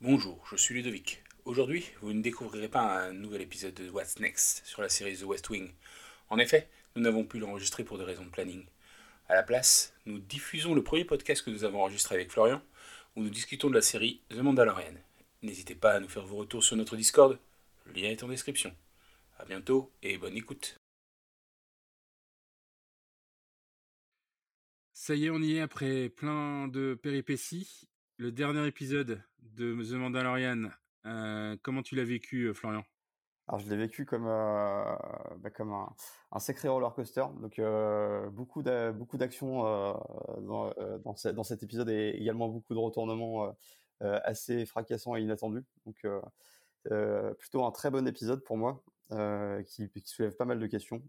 Bonjour, je suis Ludovic. Aujourd'hui, vous ne découvrirez pas un nouvel épisode de What's Next sur la série The West Wing. En effet, nous n'avons pu l'enregistrer pour des raisons de planning. À la place, nous diffusons le premier podcast que nous avons enregistré avec Florian, où nous discutons de la série The Mandalorian. N'hésitez pas à nous faire vos retours sur notre Discord, le lien est en description. A bientôt et bonne écoute. Ça y est, on y est après plein de péripéties. Le dernier épisode de The Mandalorian, euh, comment tu l'as vécu, euh, Florian? Alors je l'ai vécu comme euh, bah, comme un, un sacré roller coaster. Donc beaucoup beaucoup d'actions dans, dans, ce- dans cet épisode et également beaucoup de retournements assez fracassants et inattendus. Donc plutôt un très bon épisode pour moi qui, soulève pas mal de questions.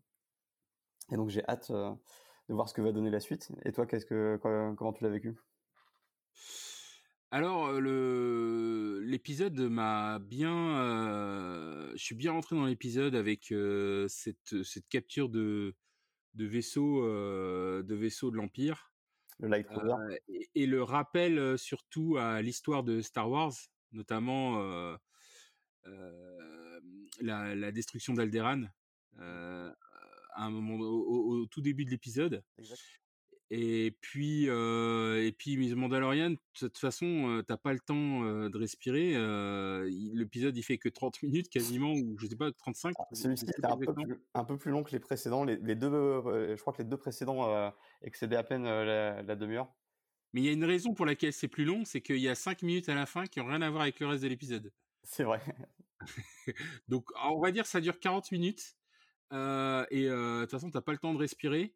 Et donc j'ai hâte de voir ce que va donner la suite. Et toi, comment tu l'as vécu? Alors, le l'épisode m'a bien, euh, je suis bien rentré dans l'épisode avec euh, cette cette capture de de vaisseau euh, de vaisseau de l'Empire Le et, et le rappel surtout à l'histoire de Star Wars, notamment la, la destruction d'Alderaan euh, à un moment au, au- au tout début de l'épisode. Et puis, euh, et puis, Miss Mandalorian, de toute façon, euh, t'as pas le temps euh, de respirer. L'épisode, il fait que 30 minutes quasiment, ou je sais pas, 35. Ah, Celui-ci était un peu, plus, un peu plus long que les précédents. Les, les deux, euh, je crois que les deux précédents excédaient à peine la, la demi-heure. Mais il y a une raison pour laquelle c'est plus long, c'est qu'il y a 5 minutes à la fin qui ont rien à voir avec le reste de l'épisode. C'est vrai. Donc, on va dire ça dure 40 minutes. et de toute façon, t'as pas le temps de respirer.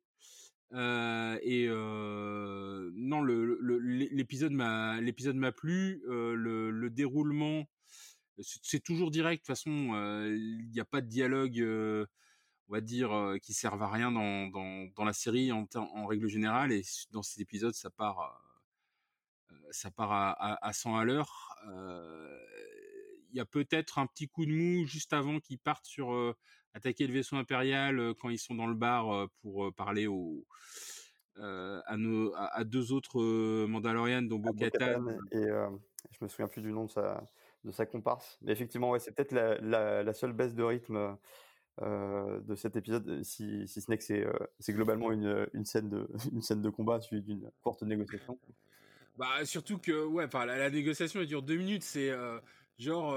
Euh, et euh, non, l'épisode m'a plu. euh, le, le déroulement, c'est toujours direct. De toute façon, il n'y a pas de dialogue, on va dire, qui servent à rien dans, dans, la série en, règle générale. Et dans cet épisode, ça part, ça part à, à, à 100 à l'heure. Il y a peut-être un petit coup de mou juste avant qu'ils partent sur attaquer le vaisseau impérial quand ils sont dans le bar pour parler aux, euh, à, nos, à, à deux autres Mandalorians, dont à Bo-Katan. Et euh, je me souviens plus du nom de sa, de sa comparse. Mais effectivement, ouais, c'est peut-être la, la, la seule baisse de rythme euh, de cet épisode, si, si ce n'est que c'est c'est globalement une, une, scène de, une scène de combat suivie d'une courte négociation. Bah surtout que ouais, enfin la, la négociation elle dure deux minutes, c'est genre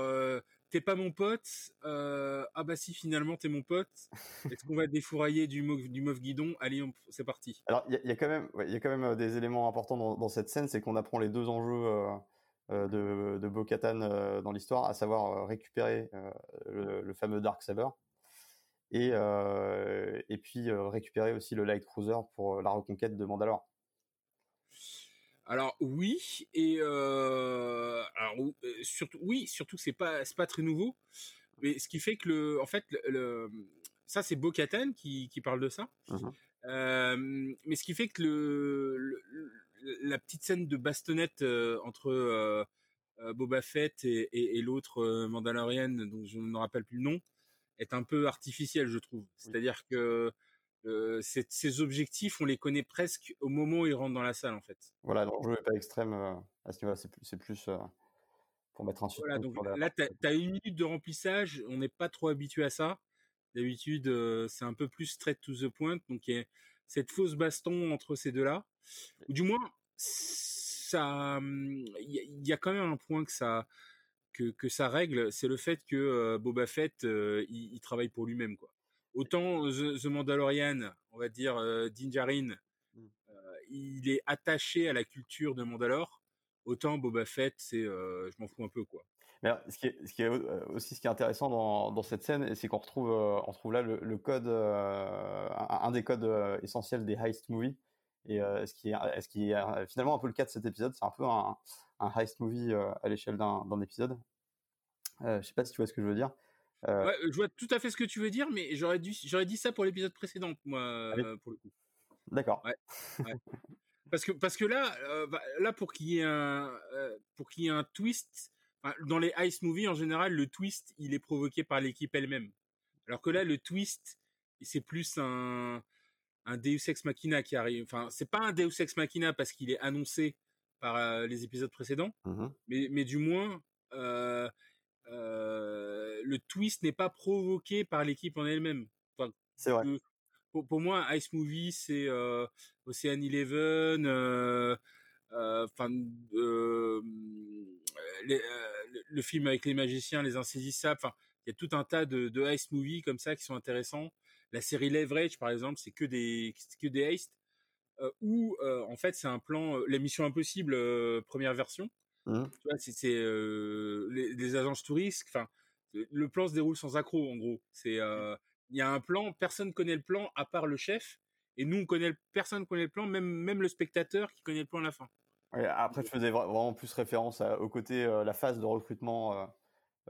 t'es pas mon pote, euh, ah bah si finalement t'es mon pote, est-ce qu'on va défourailler du Moff, du Guidon? Allez, c'est parti. Alors, il y, a- il y a quand même, ouais, il y a quand même euh, des éléments importants dans, dans cette scène, c'est qu'on apprend les deux enjeux euh, de, de Bo-Katan euh, dans l'histoire, à savoir récupérer le, le fameux Dark Saber et, et puis récupérer aussi le Light Cruiser pour la reconquête de Mandalore. Alors oui et euh, alors euh, surtout oui surtout que c'est pas c'est pas très nouveau, mais ce qui fait que le en fait le, le- ça c'est Bo-Katan qui qui parle de ça. Mhm. Euh, mais ce qui fait que le, la petite scène de bastonnette euh, entre Boba Fett et, et, et l'autre Mandalorian, dont je ne me rappelle plus le nom, est un peu artificielle, je trouve. C'est-à-dire que euh, ces, objectifs, on les connaît presque au moment où ils rentrent dans la salle, en fait. Voilà, l'enjeu n'est pas extrême euh, à ce niveau-là, c'est plus, c'est plus euh, pour mettre un Voilà, donc la là, tu as, une minute de remplissage, on n'est pas trop habitué à ça. D'habitude, c'est un peu plus straight to the point, donc il y a cette fausse baston entre ces deux-là. Ou du moins, ça, hum, il y, a- il y a quand même un point que ça, que, que ça règle, c'est le fait que Boba Fett, il, il travaille pour lui-même, quoi. Autant euh, The, The Mandalorian, on va dire euh, Din Djarin, Mm. euh, il est attaché à la culture de Mandalore. Autant Boba Fett, c'est, euh, je m'en fous un peu, quoi. Mais alors, ce qui est, ce qui est aussi ce qui est intéressant dans, dans cette scène, c'est qu'on retrouve, euh, on retrouve là le, le code, euh, un, un des codes essentiels des heist movies. Et euh, ce qui est, ce qui est finalement un peu le cas de cet épisode, c'est un peu un, un heist movie à l'échelle d'un épisode. Je sais pas si tu vois ce que je veux dire. Euh, Ouais, je vois tout à fait ce que tu veux dire, mais j'aurais dû, j'aurais dit ça pour l'épisode précédent, moi, euh, pour le coup. D'accord. Ouais. Parce que, parce que là, euh, bah, là pour qu'il y ait un, euh, pour qu'il y ait un twist, dans les ice movies en général, le twist il est provoqué par l'équipe elle-même. Alors que là, le twist, c'est plus un, un Deus ex machina qui arrive. Enfin, c'est pas un Deus ex machina parce qu'il est annoncé par euh, les épisodes précédents, Mhm. mais, mais du moins, euh, le twist n'est pas provoqué par l'équipe en elle-même. Enfin, C'est vrai. pour, pour moi, Ice Movie, c'est euh, Ocean Eleven, euh, enfin, le, le film avec les magiciens, les insaisissables. Enfin, il y a tout un tas de, de Ice Movies comme ça qui sont intéressants. La série Leverage, par exemple, c'est que des que des heist euh, où euh, en fait c'est un plan, euh, la Mission Impossible première version. Mhm. Tu vois, c'est c'est, euh, les, les agences touristes. Enfin, le plan se déroule sans accroc en gros. C'est euh, il y a un plan, personne connaît le plan à part le chef. Et nous, on connaît, personne connaît le plan, même, même le spectateur qui connaît le plan à la fin. Ouais, après, je faisais vra- vraiment plus référence à- au côté, euh, la phase de recrutement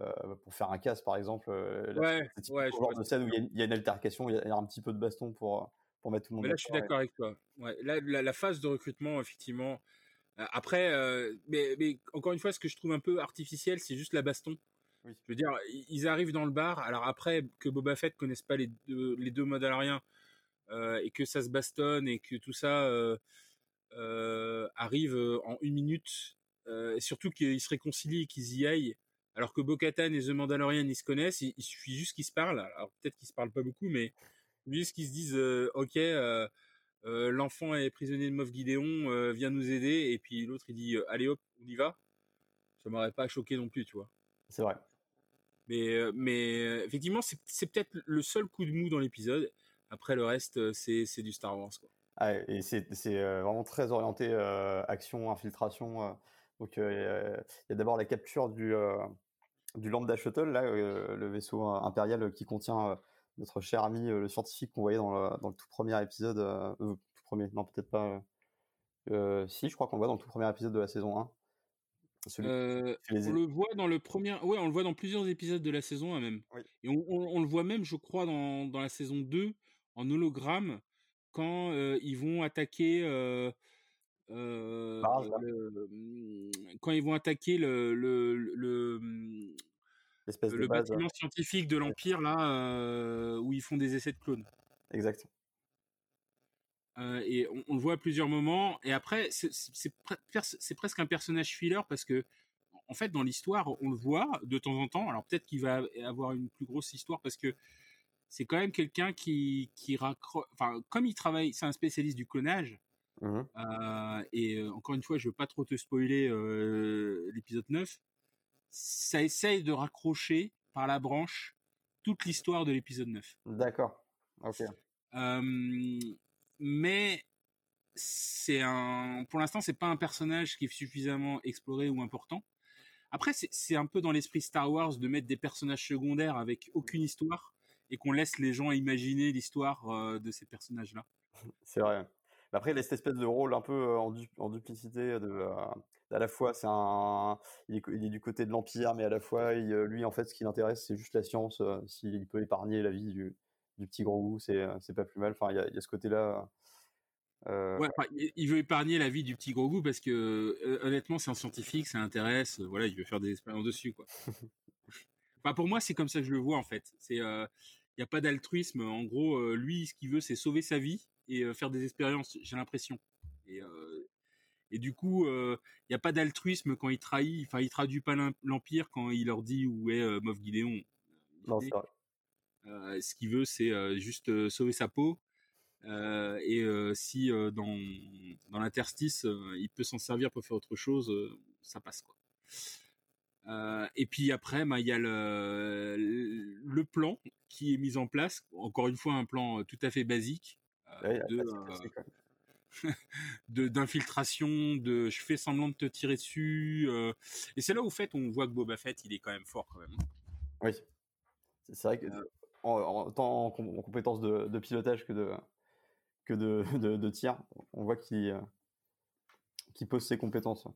euh, pour faire un casse, par exemple. euh, là, Ouais, genre de scène où il y, a une- il y a une altercation, il y a, il y a un petit peu de baston pour, pour mettre tout le monde Mais là, je suis d'accord, d'accord avec toi. Ouais, là, la, la phase de recrutement, effectivement. Euh, après, euh, mais, mais encore une fois, ce que je trouve un peu artificiel, c'est juste la baston. Oui. Je veux dire, ils arrivent dans le bar. Alors après, que Boba Fett connaisse pas les deux, les deux Mandaloriens euh, et que ça se bastonne et que tout ça euh, arrive en une minute, et surtout qu'ils se réconcilient et qu'ils y aillent. Alors que Bo-Katan et The Mandalorian, ils se connaissent, il, il suffit juste qu'ils se parlent. Alors peut-être qu'ils se parlent pas beaucoup, mais juste qu'ils se disent, ok, euh, l'enfant est prisonnier de Moff Gideon, euh, viens nous aider, et puis l'autre il dit, euh, allez hop, on y va. Ça m'aurait pas choqué non plus, tu vois. C'est vrai. Mais, euh, mais effectivement, c'est peut-être le seul coup de mou dans l'épisode. Après, le reste, c'est du Star Wars, quoi. Ah, et c'est vraiment très orienté euh, action, infiltration. donc, il y a d'abord la capture du, du Lambda Shuttle, là, le vaisseau impérial qui contient notre cher ami, euh, le scientifique qu'on voyait dans le, dans le tout premier épisode. euh, euh, tout premier, non, peut-être pas. euh, si, je crois qu'on le voit dans le tout premier épisode de la saison 1. Celui Euh, qui fait les on le voit dans le premier, ouais, on le voit dans plusieurs épisodes de la saison 1 même. Oui. Et on, on- on le voit même, je crois, dans, dans la saison 2 en hologramme quand ils vont attaquer. euh, le- hum, quand ils vont attaquer le, le, le, de le base. bâtiment scientifique de l'Empire là euh, où ils font des essais de clones. Exact. Euh, et on, on le voit à plusieurs moments. Et après, c'est- pre- presque un personnage filler parce que, en fait, dans l'histoire, on le voit de temps en temps. Alors peut-être qu'il va avoir une plus grosse histoire parce que c'est quand même quelqu'un qui, qui raccroche. Enfin, comme il travaille, c'est un spécialiste du clonage. Euh, et encore une fois, je veux pas trop te spoiler l'épisode 9. Ça essaye de raccrocher par la branche toute l'histoire de l'épisode 9. D'accord. Ok. Euh, mais c'est un, pour l'instant, c'est pas un personnage qui est suffisamment exploré ou important. Après, c'est- un peu dans l'esprit Star Wars de mettre des personnages secondaires avec aucune histoire et qu'on laisse les gens imaginer l'histoire euh, de ces personnages-là. C'est vrai. Après, il a cette espèce de rôle un peu euh, en, du- en duplicité de, euh, à la fois, c'est un, il est, co- il est du côté de l'Empire, mais à la fois, il, euh, lui, en fait, ce qui l'intéresse, c'est juste la science. euh, S'il peut épargner la vie du, du petit gros goût, c'est, euh, c'est pas plus mal. Enfin, il y a, y a ce côté-là. euh, Ouais, enfin, il- veut épargner la vie du petit gros goût parce que euh, honnêtement, c'est un scientifique, ça intéresse. euh, voilà, il veut faire des expériences dessus, quoi. Enfin, pour moi, c'est comme ça que je le vois en fait. C'est, il n'y a pas d'altruisme. En gros, lui, ce qu'il veut, c'est sauver sa vie et faire des expériences. J'ai l'impression. Et, et du coup, il n'y a pas d'altruisme quand il trahit. Enfin, il traduit pas l'empire quand il leur dit où est euh, Moff Gideon. non, c'est vrai. Euh, ce qu'il veut, c'est euh, juste euh, sauver sa peau. Euh, et euh, si euh, dans, dans l'interstice, euh, il peut s'en servir pour faire autre chose, euh, ça passe quoi. Euh, et puis après, bah, il y a le, le plan qui est mis en place. Encore une fois, un plan euh, tout à fait basique euh, Ouais, de, euh, de d'infiltration, de je fais semblant de te tirer dessus. euh, et c'est là où, fait, on voit que Boba Fett, il est quand même fort quand même. Oui. C'est vrai que Euh. en, en- tant en, com- en compétence de, de pilotage que de, que de, de, de tir, on voit qu'il euh, pose ses compétences.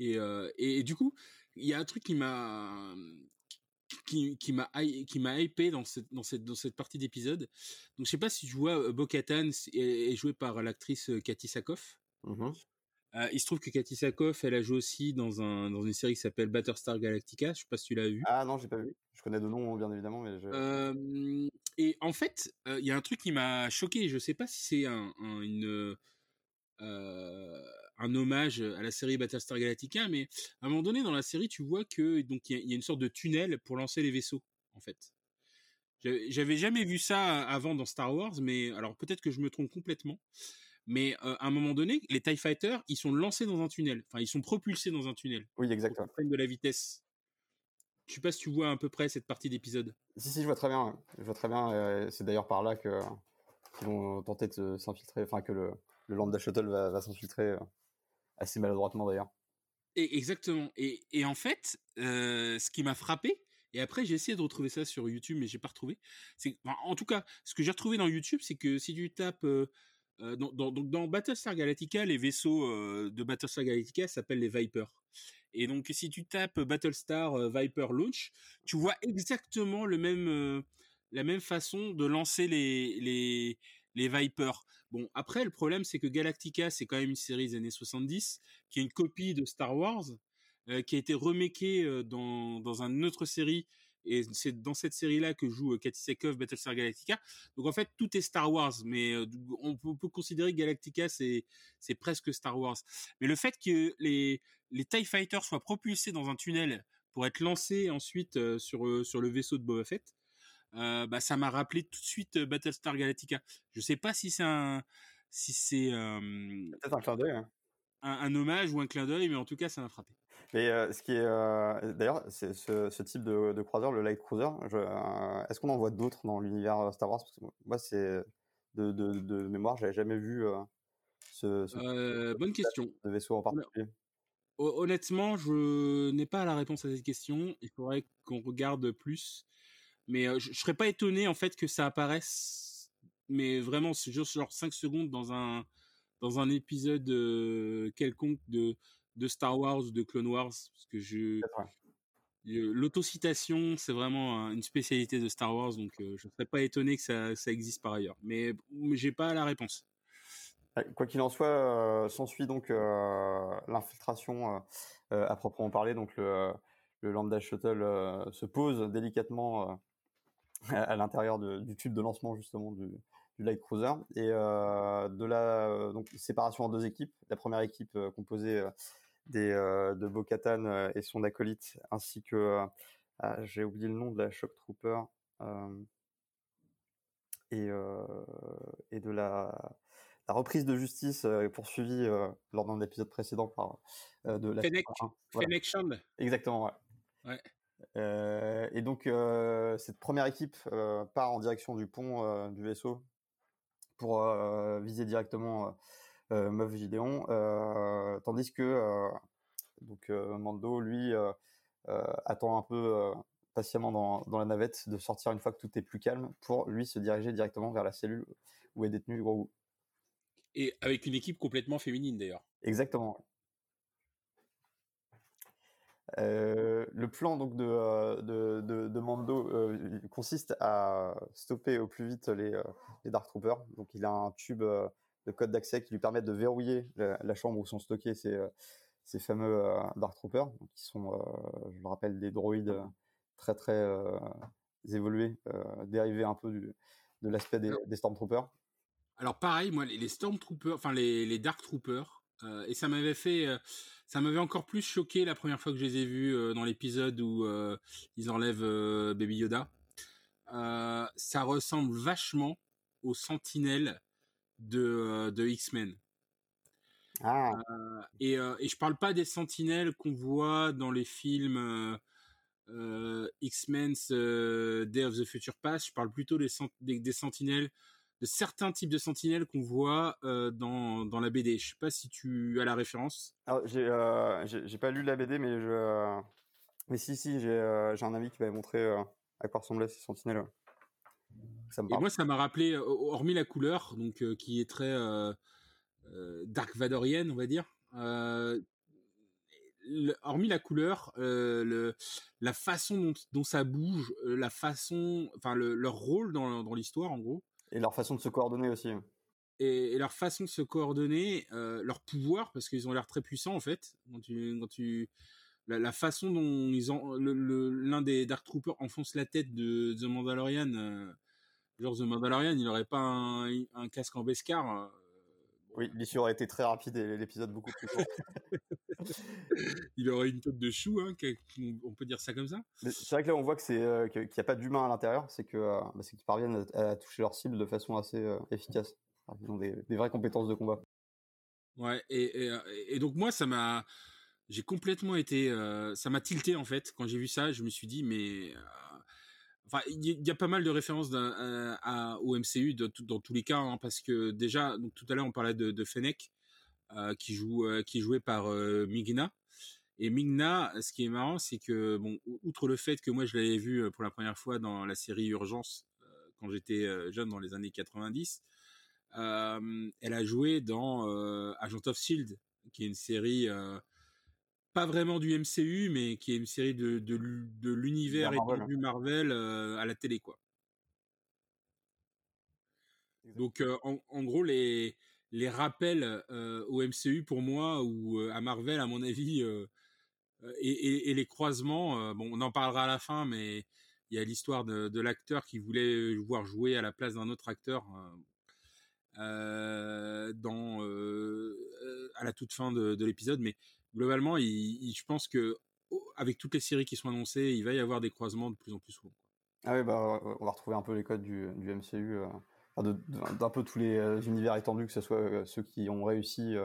Et, euh, et, et du coup, il y a un truc qui m'a qui, qui m'a hy- qui m'a hypé dans cette dans cette dans cette partie d'épisode. Donc je sais pas si tu vois euh, Bo-Katan est, est jouée par l'actrice euh, Cathy Sakoff. Euh, il se trouve que Cathy Sakoff, elle a joué aussi dans un dans une série qui s'appelle Battlestar Galactica. Je sais pas si tu l'as vu. Ah non, j'ai pas vu. Je connais de nom, bien évidemment, mais je... Euh, et en fait, euh, il y a un truc qui m'a choqué. Je sais pas si c'est un, un- une, euh, un hommage à la série Battlestar Galactica, mais à un moment donné dans la série, tu vois que donc il y, a une sorte de tunnel pour lancer les vaisseaux, en fait. J'avais jamais vu ça avant dans Star Wars, mais alors peut-être que je me trompe complètement. Mais à un moment donné, les Tie Fighters, ils sont lancés dans un tunnel. Enfin, ils sont propulsés dans un tunnel. Oui, exactement. Ils de la vitesse. Je sais pas si tu vois à peu près cette partie d'épisode. Si, si, je vois très bien. Je vois très bien. c'est d'ailleurs par là que qu'ils vont tenter de s'infiltrer. Enfin, que le, le Lambda Shuttle va, s'infiltrer assez maladroitement d'ailleurs. Et exactement. Et, en fait, ce qui m'a frappé, et après, j'ai essayé de retrouver ça sur YouTube, mais j'ai pas retrouvé. C'est, en tout cas, ce que j'ai retrouvé dans YouTube, c'est que si tu tapes dans, dans, dans, Battlestar Galactica, les vaisseaux de Battlestar Galactica s'appellent les Vipers. Et donc, si tu tapes Battlestar Viper Launch, tu vois exactement le même, la même façon de lancer les, les Vipers. Bon, après, le problème, c'est que Galactica, c'est quand même une série des années 70, qui est une copie de Star Wars, qui a été remakée dans, dans une autre série et c'est dans cette série-là que joue Katy Sackhoff, Battlestar Galactica. Donc en fait, tout est Star Wars, mais on peut, considérer que Galactica c'est c'est presque Star Wars. Mais le fait que les les Tie Fighters soient propulsés dans un tunnel pour être lancés ensuite sur sur le vaisseau de Boba Fett, bah ça m'a rappelé tout de suite Battlestar Galactica. Je sais pas si c'est un si c'est peut-être un clin d'œil. Hein. un, hommage ou un clin d'œil, mais en tout cas, ça m'a frappé. Mais ce qui est, d'ailleurs, c'est ce, type de, de, croiseur, le light cruiser. Est-ce qu'on en voit d'autres dans l'univers Star Wars? Parce que moi, c'est de, de, de, mémoire, j'avais jamais vu ce, ce bonne question. De vaisseau en particulier. Honnêtement, je n'ai pas la réponse à cette question. Il faudrait qu'on regarde plus. Mais je, ne serais pas étonné en fait que ça apparaisse. Mais vraiment, c'est juste genre 5 secondes dans un dans un épisode quelconque de de Star Wars ou de Clone Wars parce que je l'autocitation c'est vraiment une spécialité de Star Wars donc je ne serais pas étonné que ça, ça existe par ailleurs mais j'ai pas la réponse quoi qu'il en soit s'ensuit donc l'infiltration à proprement parler donc le, le Lambda Shuttle se pose délicatement à, l'intérieur du tube de lancement justement du, du Light Cruiser et de la donc séparation en deux équipes la première équipe composée des, euh, de Bo-Katan euh, et son acolyte, ainsi que euh, ah, j'ai oublié le nom de la Shock Trooper et, et de la, la reprise de justice poursuivie lors d'un épisode précédent par de la Fennec, voilà. Exactement, ouais. ouais. Et donc cette première équipe part en direction du pont du vaisseau pour viser directement euh, Meuf Gideon, euh, tandis que euh, donc Mando, lui, attend un peu patiemment dans, dans, la navette de sortir une fois que tout est plus calme pour lui se diriger directement vers la cellule où est détenu Grogu. Et avec une équipe complètement féminine d'ailleurs. Exactement. Le plan donc de, de, de, Mando consiste à stopper au plus vite les, les Dark Troopers. Donc il a un tube de code d'accès qui lui permettent de verrouiller la, chambre où sont stockés ces, euh, ces fameux euh, Dark Troopers, qui sont, euh, je le rappelle, des droïdes très très évolués, dérivés un peu du, de l'aspect des, des, Stormtroopers. Alors pareil, moi les Stormtroopers, enfin les, les Dark Troopers, et ça m'avait fait, ça m'avait encore plus choqué la première fois que je les ai vus dans l'épisode où ils enlèvent Baby Yoda. ça ressemble vachement aux Sentinelles de, de X-Men. Ah. Euh, et, euh, et je parle pas des sentinelles qu'on voit dans les films euh, X-Men's Day of the Future Past. Je parle plutôt des, des, sentinelles, de certains types de sentinelles qu'on voit dans, dans la BD. Je sais pas si tu as la référence. J'ai pas lu la BD, mais je. Mais si, si, j'ai un ami qui m'avait montré à quoi ressemblaient ces sentinelles et moi, ça m'a rappelé, hormis la couleur, donc qui est très dark vadorienne, on va dire. hormis la couleur, le, la façon dont, ça bouge, la façon, enfin leur rôle dans, dans l'histoire, en gros. Et leur façon de se coordonner aussi. Et, leur façon de se coordonner, leur pouvoir, parce qu'ils ont l'air très puissants en fait. Quand tu, quand tu, la, façon dont ils ont, l'un des Dark Troopers enfonce la tête de The Mandalorian genre The Mandalorian, il n'aurait pas un, casque en Beskar. Oui, l'issue aurait été très rapide et l'épisode beaucoup plus court. il aurait une tête de chou, hein, on peut dire ça comme ça. C'est vrai que là, on voit que c'est euh, qu'il n'y a pas d'humain à l'intérieur, c'est que euh, bah, qu'ils parviennent à, toucher leur cible de façon assez euh, efficace. ils ont des, vraies compétences de combat. Ouais, et, et, donc moi, ça m'a, j'ai complètement été, ça m'a tilté en fait quand j'ai vu ça. Je me suis dit, mais Il y, a pas mal de références au MCU dans tous les cas, hein, parce que déjà, tout à l'heure on parlait de, de Fennec, euh, qui joue, euh, qui est joué par euh, Migna. Et Migna, ce qui est marrant, c'est que bon, outre le fait que moi je l'avais vu pour la première fois dans la série Urgence quand j'étais jeune dans les années 90, elle a joué dans Agent of Shield, qui est une série pas vraiment du MCU, mais qui est une série de, de, de l'univers et du Marvel à la télé, quoi. Donc, en, en, gros, les, les rappels au MCU pour moi ou à Marvel à mon avis et, les croisements bon on en parlera à la fin mais il y a l'histoire de, l'acteur qui voulait voir jouer à la place d'un autre acteur dans à la toute fin de, l'épisode mais globalement je pense que avec toutes les séries qui sont annoncées il va y avoir des croisements de plus en plus souvent ah oui bah on va retrouver un peu les codes du, MCU d'un peu tous les euh, univers étendus, que ce soit euh, ceux qui ont réussi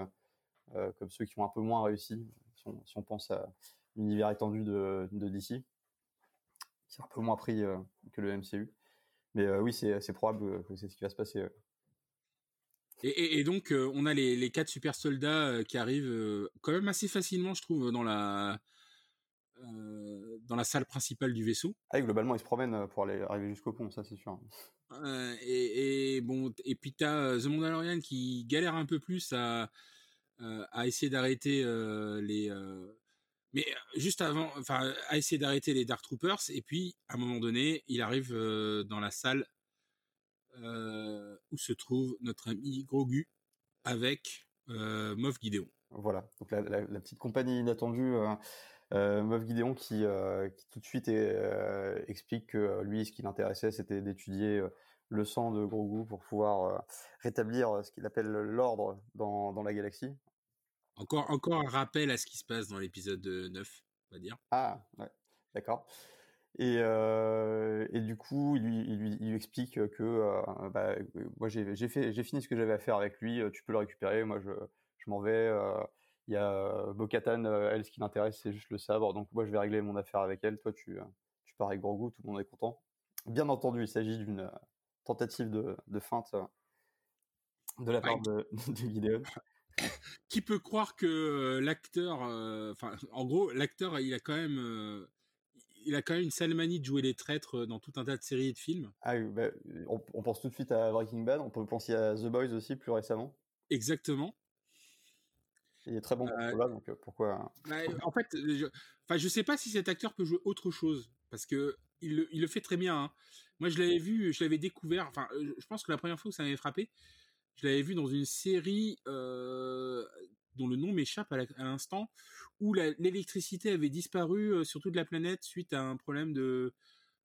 euh, comme ceux qui ont un peu moins réussi, si on, pense à l'univers étendu de, DC, qui est un peu moins pris que le MCU. Mais oui, c'est probable que c'est ce qui va se passer. Et, donc, on a les, quatre super soldats qui arrivent quand même assez facilement, je trouve, dans la, dans la salle principale du vaisseau. Ah, globalement, ils se promènent pour aller arriver jusqu'au pont, ça c'est sûr. Euh, et, bon, et puis t'as euh, The Mandalorian qui galère un peu plus à, euh, à essayer d'arrêter les, mais juste avant, enfin, à essayer d'arrêter les Dark Troopers. Et puis, à un moment donné, il arrive dans la salle où se trouve notre ami Grogu avec Moff Gideon. Voilà, donc la, la petite compagnie inattendue euh, Meuf Gideon qui, euh, qui, tout de suite euh, explique que lui, ce qui l'intéressait, c'était d'étudier le sang de Grogu pour pouvoir rétablir ce qu'il appelle l'ordre dans, dans, la galaxie. Encore, encore un rappel à ce qui se passe dans l'épisode 9, on va dire. Ah, ouais, d'accord. Et, euh, et, du coup, il lui, il lui, il explique que euh, bah, moi j'ai fini ce que j'avais à faire avec lui, tu peux le récupérer, moi je, je m'en vais. Il y a euh, Bo-Katan, euh, elle, ce qui l'intéresse, c'est juste le sabre. Donc moi, je vais régler mon affaire avec elle. Toi, tu, euh, tu pars avec Grogu, tout le monde est content. Bien entendu, il s'agit d'une tentative de, de, feinte de la part de, de Gideon. Qui peut croire que l'acteur, enfin, en gros, l'acteur, il a quand même, il a quand même une sale manie de jouer les traîtres dans tout un tas de séries et de films. Ah oui, bah, on, on, pense tout de suite à Breaking Bad, on peut penser à The Boys aussi plus récemment. Exactement. Il est très bon pour cela, donc pourquoi hein? bah, En fait, je, enfin, je sais pas si cet acteur peut jouer autre chose parce que il le, il le fait très bien. Hein. Moi, je l'avais vu, je l'avais découvert. Enfin, je pense que la première fois que ça m'avait frappé, je l'avais vu dans une série euh, dont le nom m'échappe à l'instant, où l'électricité avait disparu sur toute la planète suite à un problème de,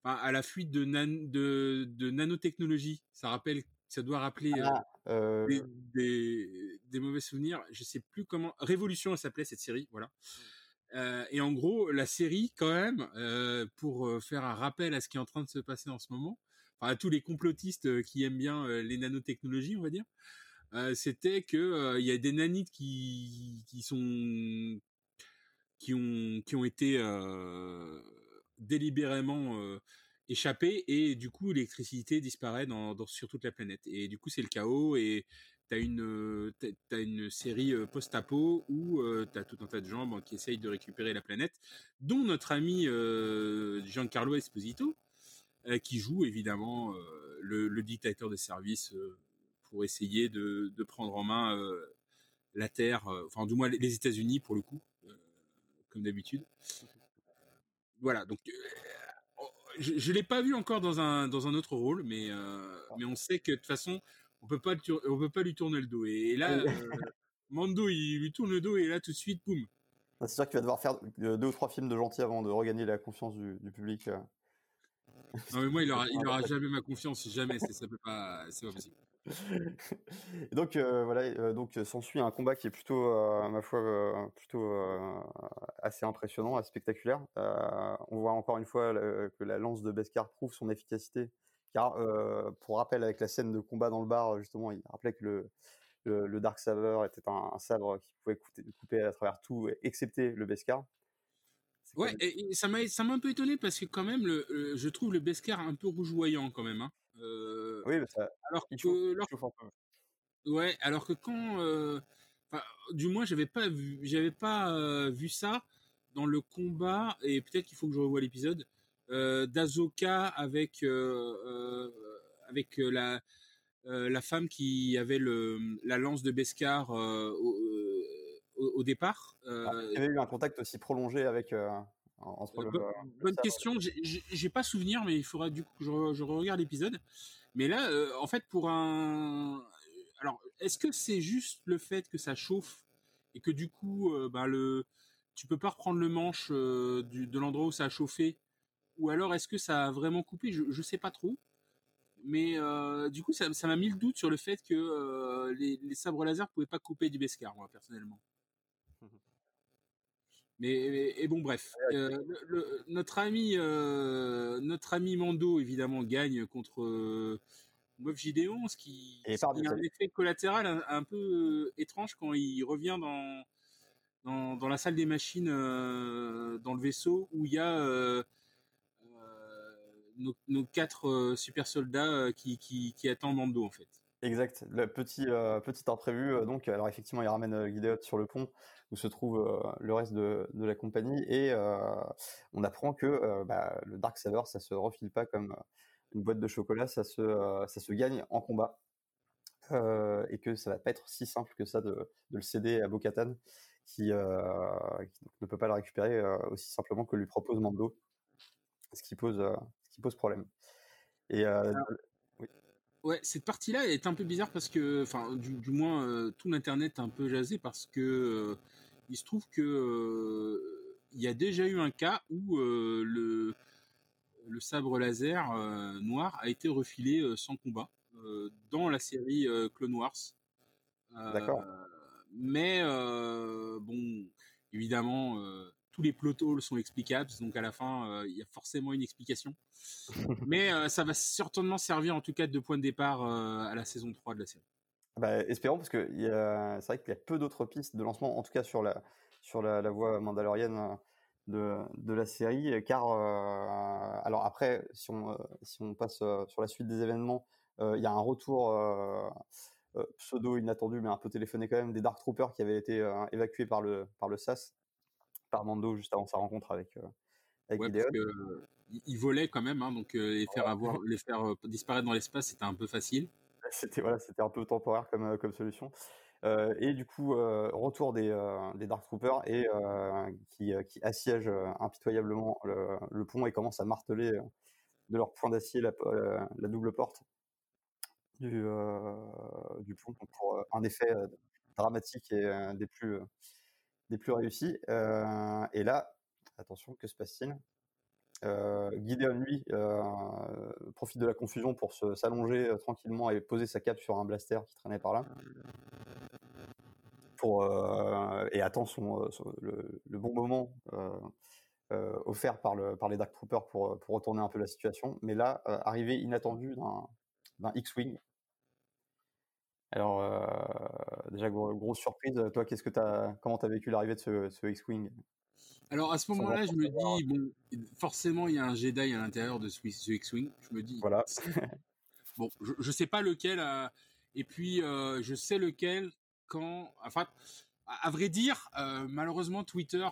à la fuite de, de, de nanotechnologie. Ça rappelle ça doit rappeler euh, ah, euh, des, mauvais souvenirs. Je sais plus comment. Révolution, elle s'appelait cette série, voilà. Euh, et en gros, la série, quand même, pour faire un rappel à ce qui est en train de se passer en ce moment, enfin, à tous les complotistes qui aiment bien les nanotechnologies, on va dire, c'était que il y a des nanites qui, qui sont qui ont qui ont été délibérément échapper et du coup l'électricité disparaît sur toute la planète. Et du coup c'est le chaos et t'as une as une série euh, post-apo où euh, t'as tout un tas de gens qui essayent de récupérer la planète dont notre ami euh, Giancarlo Esposito qui joue évidemment le, dictateur de service pour essayer de, de, prendre en main la Terre enfin du moins les États-Unis pour le coup comme d'habitude voilà donc je, ne l'ai pas vu encore dans un dans un autre rôle, mais euh, mais on sait que de toute façon on peut pas on peut pas lui tourner le dos. Et, là, euh, Mando il lui tourne le dos et là tout de suite, boum. Ah, c'est sûr qu'il va devoir faire deux ou trois films de gentil avant de regagner la confiance du, public. Euh. Non mais moi il aura il aura jamais ma confiance, jamais, ça peut pas, c'est pas possible. Donc voilà, donc s'ensuit un combat qui est plutôt, à ma foi, plutôt assez impressionnant, assez spectaculaire. on voit encore une fois que la lance de Beskar prouve son efficacité, car pour rappel, avec la scène de combat dans le bar, justement, il rappelait que le, le, Dark Saber était un, sabre qui pouvait couper à travers tout, excepté le Beskar. Ouais, et, ça m'a ça m'a un peu étonné parce que quand même, le, je trouve le Beskar un peu rougeoyant quand même. Hein. Oui, ça, alors que, ouais, alors que quand, euh, du moins, j'avais pas vu, j'avais pas euh, vu ça dans le combat et peut-être qu'il faut que je revoie l'épisode d'Azoka avec avec la la femme qui avait le la lance de Beskar au, départ. Euh, ah, il y avait eu un contact aussi prolongé avec. Entre bonne question. J'ai pas souvenir, mais il faudra du coup que je, je regarde l'épisode. Mais là, euh, en fait, pour un, alors, est-ce que c'est juste le fait que ça chauffe et que du coup, euh, bah, le, tu peux pas reprendre le manche euh, du, de l'endroit où ça a chauffé, ou alors est-ce que ça a vraiment coupé? Je, je sais pas trop. Mais du coup, ça, m'a mis le doute sur le fait que les, les, sabres laser pouvaient pas couper du Beskar, moi personnellement. Mais et bon bref, le, notre ami notre ami Mando évidemment gagne contre euh, Moff Gideon, ce qui, est un effet collatéral un, peu étrange quand il revient dans dans, dans la salle des machines dans le vaisseau où il y a nos, nos, quatre super soldats qui, qui, qui attendent Mando en fait. Exact. Le petit petit imprévu donc alors effectivement il ramène Gideon sur le pont où se trouve le reste de, de, la compagnie et on apprend que bah, le Dark Saber ça se refile pas comme une boîte de chocolat, ça se ça se gagne en combat et que ça va pas être si simple que ça de, de le céder à Bo-Katan qui, qui, ne peut pas le récupérer aussi simplement que lui propose Mando, ce qui pose ce qui pose problème. Et Ouais, cette partie-là est un peu bizarre parce que, enfin, du, du moins, euh, tout l'internet est un peu jasé parce que euh, il se trouve que euh, il y a déjà eu un cas où le le sabre laser noir a été refilé sans combat dans la série Clone Wars. D'accord. Mais bon, évidemment tous les plot holes sont explicables, donc à la fin, euh, il y a forcément une explication. Mais euh, ça va certainement servir en tout cas de point de départ euh, à la saison 3 de la série. Bah, espérons, parce que c'est vrai qu'il y a peu d'autres pistes de lancement, en tout cas sur la, sur la, voie mandalorienne de, de la série, car alors après, si on, si on passe sur la suite des événements, il y a un retour pseudo inattendu, mais un peu téléphoné quand même, des Dark Troopers qui avaient été évacués par le, par le SAS par Mando juste avant sa rencontre avec, euh, avec Gideon. il volait quand même, hein, donc euh, les faire avoir, les faire euh, disparaître dans l'espace, c'était un peu facile. C'était voilà, c'était un peu temporaire comme comme solution. et du coup, retour des, Dark Troopers et qui, assiègent impitoyablement le, pont et commencent à marteler de leur point d'acier la, double porte du, pont pour un effet dramatique et des plus des plus réussis. Euh, et là, attention, que se passe-t-il? Euh, Gideon, lui, euh, profite de la confusion pour s'allonger tranquillement et poser sa cape sur un blaster qui traînait par là. Pour, et attend son, le, bon moment offert par, le, par les Dark Troopers pour, retourner un peu la situation. Mais là, arrivée inattendue d'un X-Wing alors, euh, déjà, grosse surprise. Toi, qu'est-ce que t'as, comment t'as vécu l'arrivée de ce X-Wing? Alors, à ce moment-là, je me dis, bon, forcément, il y a un Jedi à l'intérieur de ce, X-Wing. Je me dis, voilà. bon, je, je sais pas lequel, euh, et puis euh, je sais lequel quand. Enfin, à, vrai dire, malheureusement, Twitter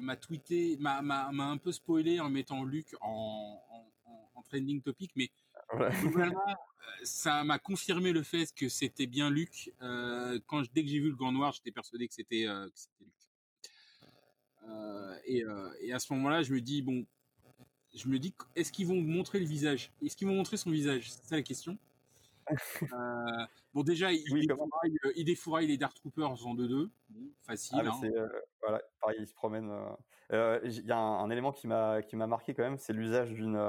m'a tweeté, m'a, un peu spoilé en mettant Luke en, en, en trending topic, mais Globalement, euh, ça m'a confirmé le fait que c'était bien Luc. Euh, quand dès que j'ai vu le gant noir, j'étais persuadé que c'était euh, Luc. Et, et, à ce moment-là, je me dis bon, je me dis est-ce qu'ils vont montrer le visage? Est-ce qu'ils vont montrer son visage? C'est ça la question. bon, déjà, il, défouraille, les Dark Troopers en 2-2. facile. Ah, hein. voilà, pareil, il se promène. Il y a un, élément qui m'a qui m'a marqué quand même, c'est l'usage d'une.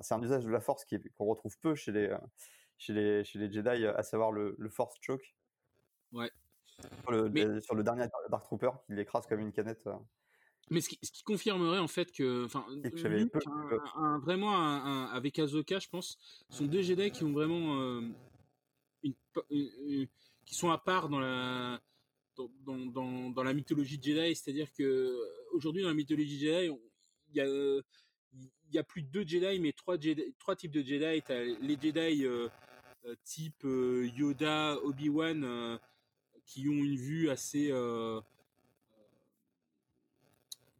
c'est un usage de la force qu'on retrouve peu chez les chez les, chez les Jedi, à savoir le, le Force Choke. Ouais. Sur le, sur le dernier Dark Trooper, qui l'écrase comme une canette. Mais ce qui, ce qui, confirmerait en fait que, enfin, un, vraiment un, avec Ahsoka, je pense, sont deux Jedi qui ont vraiment euh, une, qui sont à part dans la dans, dans, dans la mythologie Jedi, c'est-à-dire que aujourd'hui dans la mythologie Jedi, il y a il y a plus de deux Jedi, mais trois, Jedi, trois types de Jedi. T'as les Jedi euh, euh type euh, Yoda, Obi-Wan, qui ont une vue assez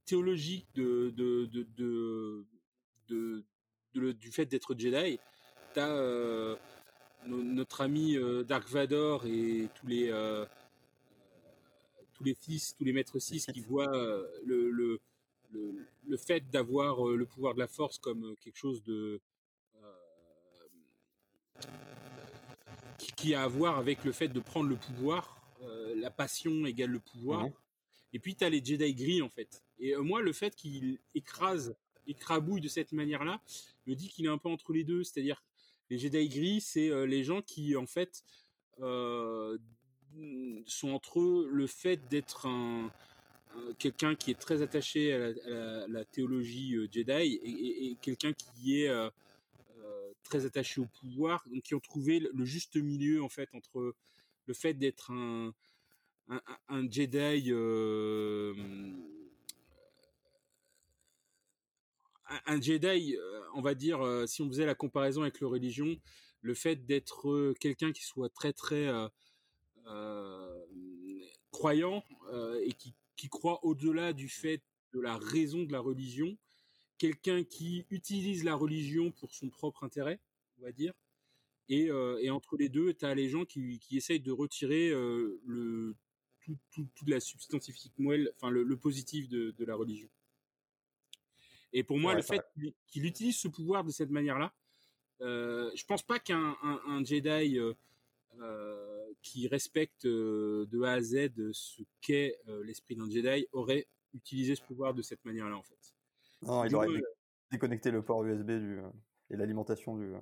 théologique de, de, de, de, du fait d'être Jedi. T'as euh, notre ami euh, Dark Vador et tous les euh, tous les fils, tous les maîtres 6 qui voient le, le, le, fait d'avoir le pouvoir de la force comme quelque chose de qui, a à voir avec le fait de prendre le pouvoir. La passion égale le pouvoir. Et puis tu as les Jedi gris en fait. Et euh, moi, le fait qu'il écrase, écrabouille de cette manière-là, me dit qu'il est un peu entre les deux. C'est-à-dire, les Jedi gris, c'est euh, les gens qui, en fait, euh, sont entre eux le fait d'être un, quelqu'un qui est très attaché à la, théologie Jedi et, quelqu'un qui est très attaché au pouvoir, donc qui ont trouvé le juste milieu en fait entre le fait d'être un, un, Jedi un Jedi, euh, on va dire, euh, si on faisait la comparaison avec le religion, le fait d'être euh, quelqu'un qui soit très très croyant et qui, qui croit au-delà du fait de la raison de la religion, quelqu'un qui utilise la religion pour son propre intérêt, on va dire, et, et entre les deux, tu as les gens qui, qui essayent de retirer le tout, tout, toute la substantifique moelle, enfin le, le positif de, de la religion. Et pour moi, le fait qu'il utilise ce pouvoir de cette manière-là, euh, je pense pas qu'un un, Jedi euh, euh, qui respecte euh, de A à Z ce qu'est l'esprit d'un Jedi aurait utilisé ce pouvoir de cette manière-là, en fait. Non, il aurait déconnecté le port USB du, et l'alimentation du.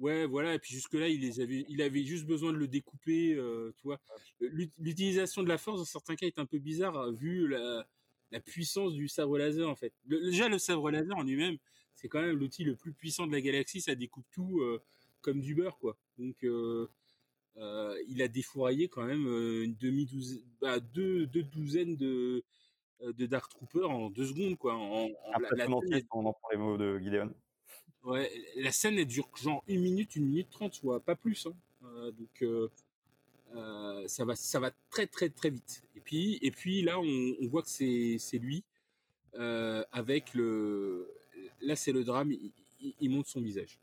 Ouais, voilà. Et puis jusque là, il les avait, il avait juste besoin de le découper, tu vois. L'utilisation de la force dans certains cas est un peu bizarre vu la, la puissance du sabre laser en fait. déjà le sabre laser en lui-même, c'est quand même l'outil le plus puissant de la galaxie, ça découpe tout euh, comme du beurre quoi. Donc euh, euh, il a défouraillé quand même une demi douzaine, bah, deux, deux douzaines de de Dark Trooper en deux secondes quoi. En, la, on en prend les mots de Gideon? Ouais, la scène elle dure genre une minute, une minute trente, soit pas plus. Hein. donc euh, ça va ça va très très très vite. Et puis et puis là on, voit que c'est c'est lui euh, avec le là c'est le drame, il, monte son visage.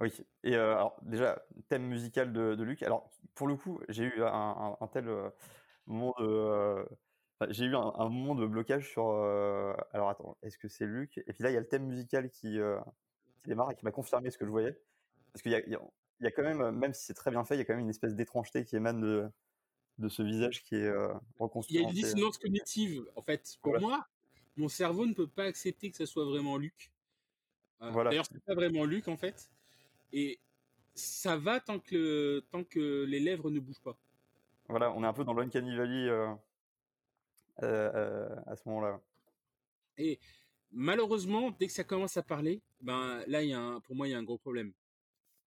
Oui. Et euh, alors déjà thème musical de, de Luc. Alors pour le coup j'ai eu un, tel euh, moment de j'ai eu un, moment de blocage sur alors attends est-ce que c'est Luc? Et puis là il y a le thème musical qui, qui démarre et qui m'a confirmé ce que je voyais parce qu'il y a, il y a quand même, même si c'est très bien fait, il y a quand même une espèce d'étrangeté qui émane de, de ce visage qui est euh, reconstruit. Il y a une dissonance cognitive. En fait, pour moi, mon cerveau ne peut pas accepter que ce soit vraiment Luc. Euh, voilà. D'ailleurs, c'est pas vraiment Luc en fait. Et ça va tant que, tant que les lèvres ne bougent pas. Voilà, on est un peu dans l'Uncanny Valley euh, euh, à ce moment-là. Et malheureusement, dès que ça commence à parler, ben là, il y a un, pour moi, il y a un gros problème.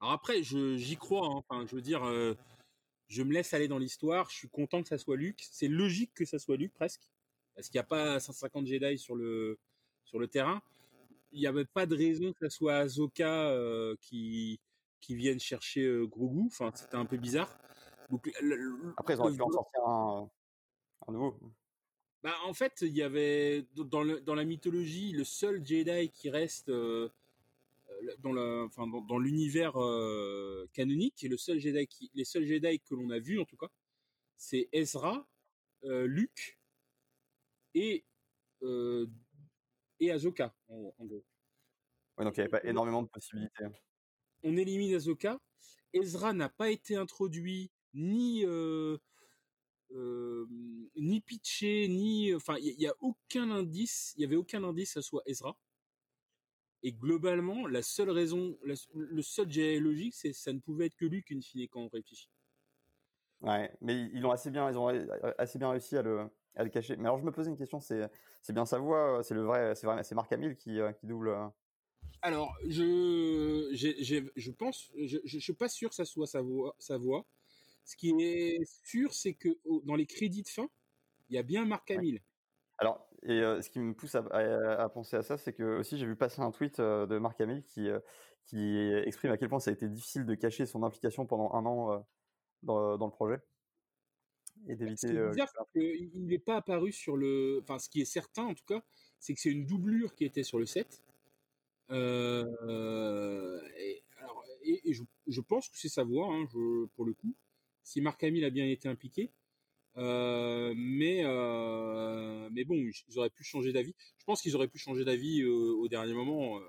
Alors après, je j'y crois. Hein. Enfin, je veux dire, euh, je me laisse aller dans l'histoire. Je suis content que ça soit Luke. C'est logique que ça soit Luke presque, parce qu'il n'y a pas 150 Jedi sur le sur le terrain. Il n'y avait pas de raison que ça soit Ahsoka euh, qui qui vienne chercher euh, Grogu. Enfin, c'était un peu bizarre. Donc, après, ils auraient pu en sortir un, un nouveau. Bah, en fait, il y avait dans, le, dans la mythologie le seul Jedi qui reste euh, dans la, enfin, dans, l'univers euh, canonique, et le seul Jedi qui, les seuls Jedi que l'on a vus en tout cas, c'est Ezra, euh, Luke et et Ahsoka en, gros. Ouais, donc il n'y avait pas énormément de possibilités. On élimine Ahsoka. Ezra n'a pas été introduit ni euh, euh, ni pitché, ni enfin il y, a aucun indice, il y avait aucun indice à soit Ezra. Et globalement, la seule raison, le seul jet logique, c'est ça ne pouvait être que lui qu'une fille quand on réfléchit. Ouais, mais ils ont assez bien, ils ont assez bien réussi à le, à le cacher. Mais alors je me posais une question, c'est, c'est bien sa voix, c'est le vrai, c'est vrai, c'est Marc Hamill qui, qui double. Alors, je, je pense, je, je, suis pas sûr que ça soit sa voix, sa voix. Ce qui est sûr, c'est que dans les crédits de fin, il y a bien Marc Hamill. Alors, et ce qui me pousse à, penser à ça, c'est que aussi j'ai vu passer un tweet de Marc Hamill qui, qui exprime à quel point ça a été difficile de cacher son implication pendant un an dans, dans, le projet et d'éviter. Il n'est pas apparu sur le. Enfin, ce qui est certain en tout cas, c'est que c'est une doublure qui était sur le set. Euh, et, alors, et, je, je, pense que c'est sa voix, hein, je, pour le coup. Si Marc Hamill a bien été impliqué, euh, mais euh, mais bon, ils auraient pu changer d'avis. Je pense qu'ils auraient pu changer d'avis au dernier moment.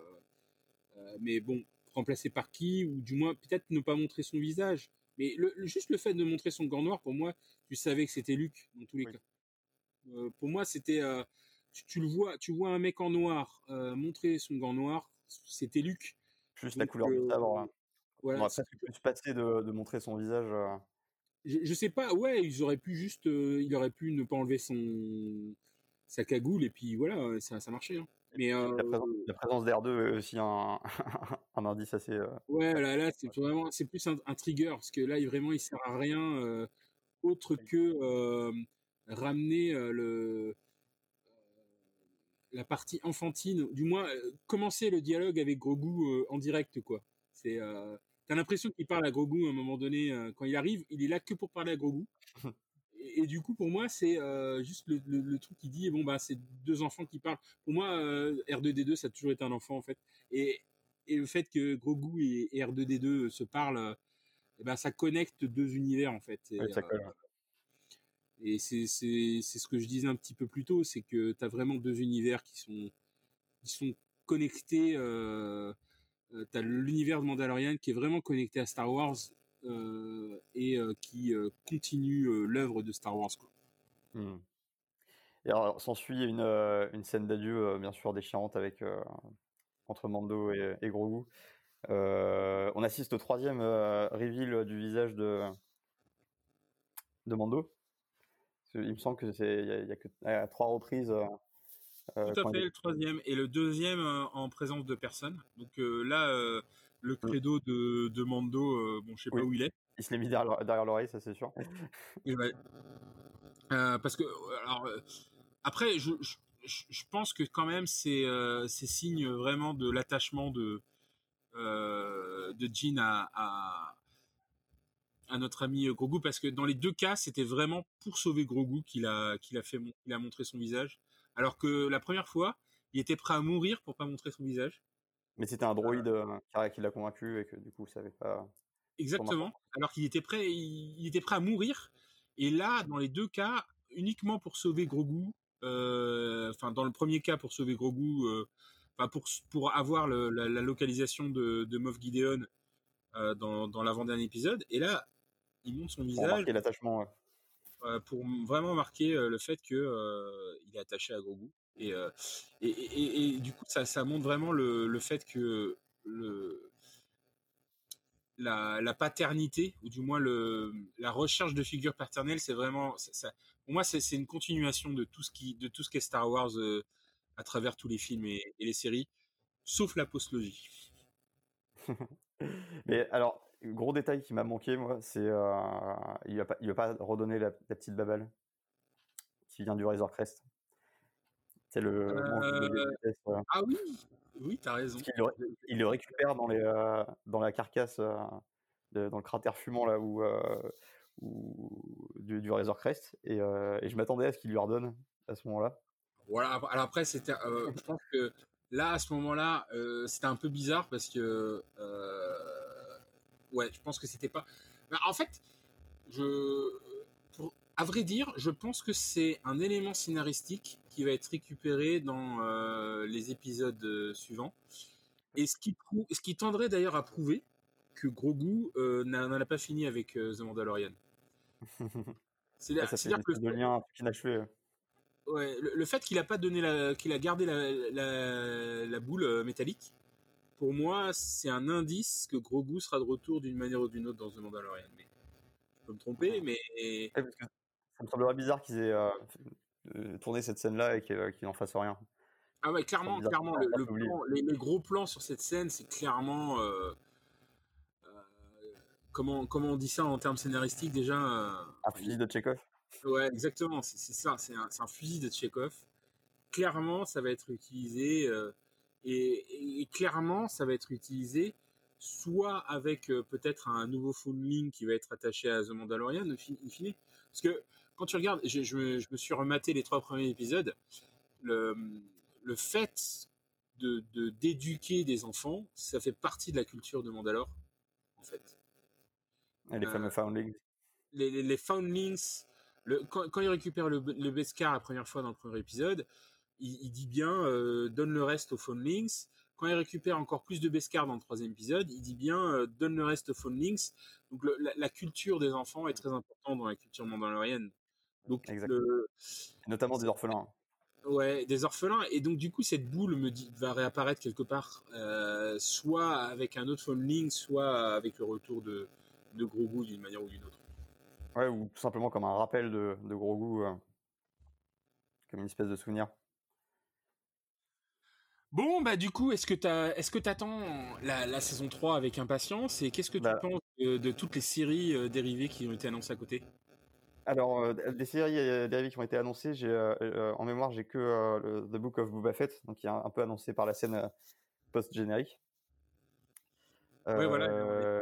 mais bon, remplacer par qui ou du moins peut-être ne pas montrer son visage. Mais le, juste le fait de montrer son gant noir, pour moi, tu savais que c'était Luc dans tous les cas. pour moi, c'était tu, le vois, tu vois un mec en noir euh, montrer son gant noir, c'était Luc. Juste la couleur du euh, sabre. Hein. Voilà, On aurait presque plus passé de, de, montrer son visage. Euh. Je, je, sais pas, ouais, ils auraient pu juste, il aurait pu ne pas enlever son sa cagoule et puis voilà, ça, ça marchait. Hein. Mais la, présence, d'R2 est aussi un, un indice assez. Ouais, là, là c'est vraiment, c'est plus un, un, trigger parce que là, il, vraiment, il sert à rien autre que ramener le la partie enfantine, du moins euh, commencer le dialogue avec Grogu euh, en direct, quoi. C'est, euh, t'as l'impression qu'il parle à Grogu à un moment donné quand il arrive, il est là que pour parler à Grogu. et, du coup, pour moi, c'est juste le, truc qui dit, bon bah, c'est deux enfants qui parlent. Pour moi, R2D2, ça a toujours été un enfant en fait. Et, le fait que Grogu et, R2D2 se parlent, eh ben, ça connecte deux univers en fait. Et c'est ce que je disais un petit peu plus tôt, c'est que tu as vraiment deux univers qui sont, qui sont connectés. Euh, euh tu as l'univers de Mandalorian qui est vraiment connecté à Star Wars euh, et euh, qui continue l'œuvre de Star Wars. Hmm. Et alors, s'ensuit une, une scène d'adieu, bien sûr, déchirante avec, entre Mando et, et Grogu. on assiste au troisième reveal du visage de, de Mando. Il me semble que c'est il a que trois reprises. Euh, euh, Tout à fait, le troisième et le deuxième euh, en présence de personne. Donc là, le mmh. credo de, de Mando, bon, je sais pas où il est. Il se l'est mis derrière, l'oreille, ça c'est sûr. parce que alors après, je, je, je, pense que quand même c'est c'est signe vraiment de l'attachement de de Jean à, à notre ami euh, Grogu parce que dans les deux cas, c'était vraiment pour sauver Grogu qu'il a qu'il a fait il a montré son visage, alors que la première fois, il était prêt à mourir pour pas montrer son visage. Mais c'était un droïde euh, qui l'a convaincu et que du coup, il savait pas. Exactement. Alors qu'il était prêt, il, était prêt à mourir. Et là, dans les deux cas, uniquement pour sauver Grogu. Euh, enfin, dans le premier cas, pour sauver Grogu, pour pour avoir la, localisation de, de Moff Gideon dans, dans l'avant-dernier épisode. Et là, il montre son visage. L'attachement. Pour vraiment marquer le fait que il est attaché à Grogu. Et, et, et, du coup, ça, ça montre vraiment le, le fait que le, la, la, paternité, ou du moins le, la recherche de figure paternelle, c'est vraiment, ça, pour moi, c'est une continuation de tout ce qui, de tout ce qu'est Star Wars à travers tous les films et, les séries, sauf la postlogie. Mais alors, gros détail qui m'a manqué, moi, c'est euh, il va pas, il va pas redonner la, petite babale qui vient du Razor Crest. C'est le. Euh, euh. Ah oui, oui, t'as raison. Il le, récupère dans les dans la carcasse, dans le cratère fumant là où, du, du, Razor Crest, et, et je m'attendais à ce qu'il lui redonne à ce moment-là. Voilà. Alors après, c'était, je pense que là, à ce moment-là, c'était un peu bizarre parce que ouais, je pense que c'était pas. en fait, je, à vrai dire, je pense que c'est un élément scénaristique qui va être récupéré dans euh, les épisodes euh, suivants, et ce qui, ce qui tendrait d'ailleurs à prouver que Grogu euh, n'en a pas fini avec The Mandalorian. C'est ouais, dire que le lien inachevé. Ouais, le, le, fait qu'il a pas donné la, qu'il a gardé la, la, la boule métallique, pour moi, c'est un indice que Grogu sera de retour d'une manière ou d'une autre dans The Mandalorian. Mais je peux me tromper, mais ça me semblerait bizarre qu'ils aient tourné cette scène-là et qu'ils n'en fassent rien. Ah ouais, clairement, clairement, les, gros plans sur cette scène, c'est clairement comment, comment on dit ça en termes scénaristiques déjà Un fusil de Tchekhov Ouais, exactement, c'est ça, c'est un, un, fusil de Tchekhov. Clairement, ça va être utilisé, et, clairement, ça va être utilisé soit avec euh, peut-être un nouveau phone qui va être attaché à The Mandalorian, in fine. Parce que quand tu regardes, je, je, me, suis rematé les trois premiers épisodes, le, le fait de d'éduquer des enfants, ça fait partie de la culture de Mandalore, en fait. les fameux euh, foundlings. Les, les, les foundlings, quand, quand, il récupère le, le Beskar la première fois dans le premier épisode, il, dit bien euh, donne le reste aux Phonelings. Quand il récupère encore plus de Beskar dans le troisième épisode, il dit bien euh, donne le reste aux Phonelings. Donc la, culture des enfants est très importante dans la culture mandalorienne. Donc notamment des orphelins. Ouais, des orphelins. Et donc, du coup, cette boule me dit, va réapparaître quelque part, euh, soit avec un autre Phoneling, soit avec le retour de, de Grogu d'une manière ou d'une autre. Ouais, ou tout simplement comme un rappel de, de Grogu, euh, comme une espèce de souvenir. Bon, bah du coup, est-ce que tu est-ce que t'attends la, la saison 3 avec impatience et qu'est-ce que tu bah penses de, toutes les séries euh, dérivées qui ont été annoncées à côté? Alors, euh, les séries dérivées qui ont été annoncées, j'ai en mémoire, j'ai que The Book of Boba Fett, donc qui est un, peu annoncé par la scène post-générique. Oui, voilà.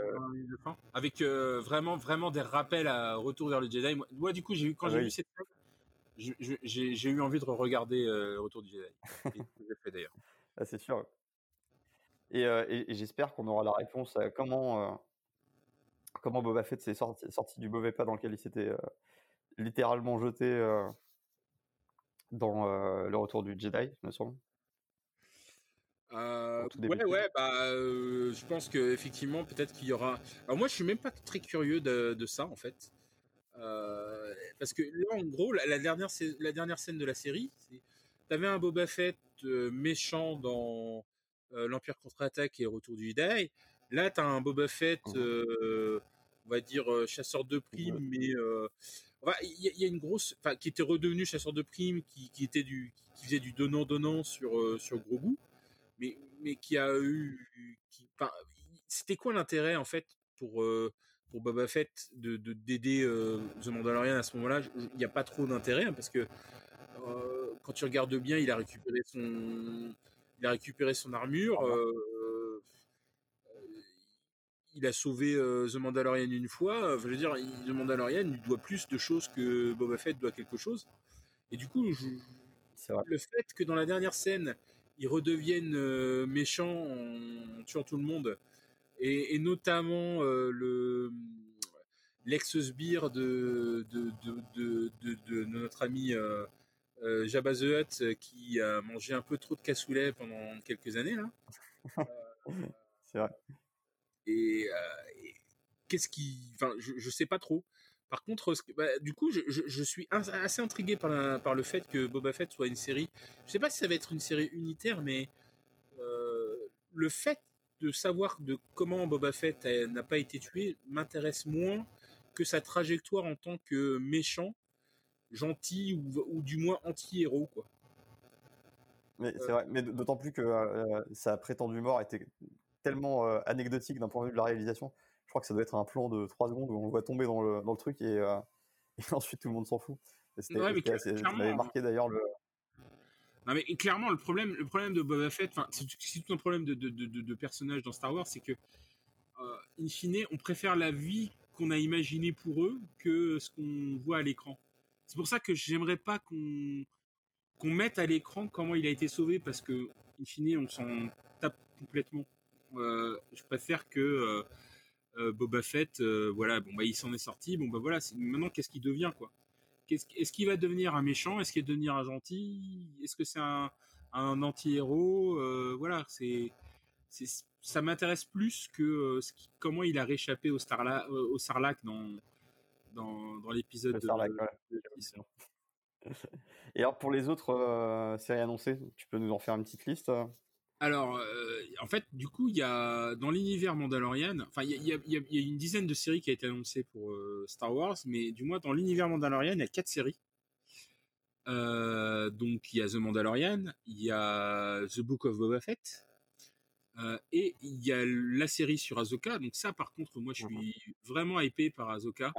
Avec vraiment, vraiment des rappels à Retour vers le Jedi. Moi, du coup, j'ai eu, quand j'ai vu cette j'ai eu envie de regarder Retour du Jedi. j'ai fait d'ailleurs. Ah, c'est sûr. Et, j'espère qu'on aura la réponse à comment, comment Boba Fett s'est sorti, sorti, du mauvais pas dans lequel il s'était littéralement jeté dans le Retour du Jedi, me semble. Euh, ouais, ouais, bah, euh, je pense que effectivement, peut-être qu'il y aura. Alors moi, je suis même pas très curieux de, de ça en fait, euh, parce que là, en gros, la, dernière, la dernière scène de la série, t'avais un Boba Fett méchant dans l'Empire contre-attaque et Retour du Jedi. Là, t'as un Boba Fett, mmh. on va dire chasseur de primes, mais il y, y, a une grosse, enfin, qui était redevenu chasseur de primes, qui, qui était du, qui faisait du donnant donnant sur sur Grogu mais, mais qui a eu. Qui, c'était quoi l'intérêt, en fait, pour, pour Boba Fett de, d'aider euh, The Mandalorian à ce moment-là? Il n'y a pas trop d'intérêt, hein, parce que euh, quand tu regardes bien, il a récupéré son, il a récupéré son armure. il a sauvé The Mandalorian une fois. je veux dire, The Mandalorian lui doit plus de choses que Boba Fett doit quelque chose. Et du coup, le fait que dans la dernière scène, ils redeviennent euh, méchants en tuant tout le monde. Et, notamment euh, le l'ex-sbire de de, de, de, notre ami euh, Jabba the Hutt qui a mangé un peu trop de cassoulet pendant quelques années là. C'est vrai. Et, qu'est-ce qui, enfin, je, je sais pas trop. Par contre, bah, du coup, je, suis assez intrigué par, par, le fait que Boba Fett soit une série. Je sais pas si ça va être une série unitaire, mais euh, le fait de savoir de comment Boba Fett n'a pas été tué m'intéresse moins que sa trajectoire en tant que méchant, gentil ou, du moins anti-héros, quoi. Mais c'est vrai, mais d'autant plus que euh, sa prétendue mort était tellement euh, anecdotique d'un point de vue de la réalisation je crois que ça doit être un plan de 3 secondes où on le voit tomber dans le, dans le truc et, euh, et ensuite tout le monde s'en fout. C'était ouais, marqué d'ailleurs le. Non mais clairement le problème, le problème de Boba Fett, c'est tout un problème de, de, de, de personnage dans Star Wars, c'est que euh, in fine on préfère la vie qu'on a imaginée pour eux que ce qu'on voit à l'écran. C'est pour ça que j'aimerais pas qu'on qu'on mette à l'écran comment il a été sauvé parce que in fine on s'en tape complètement. Euh, je préfère que euh, euh, Boba Fett, voilà, bon bah il s'en est sorti, bon bah voilà, maintenant qu'est-ce qu'il devient quoi? Est-ce qu'il va devenir un méchant? Est-ce qu'il va devenir un gentil? Est-ce que c'est un, anti-héros? Euh, Voilà, c'est ça m'intéresse plus que comment il a réchappé au, Starla, au Sarlac dans, dans, l'épisode de, Et alors pour les autres séries annoncées, tu peux nous en faire une petite liste Alors, en fait, du coup, il y a dans l'univers Mandalorian, enfin, il y a, y, a, y a, une dizaine de séries qui a été annoncée pour Star Wars, mais du moins dans l'univers Mandalorian, il y a quatre séries. donc, il y a The Mandalorian, il y a The Book of Boba Fett, euh, et il y a la série sur Azoka. Donc ça, par contre, moi, je Mmh suis vraiment hypé par Azoka.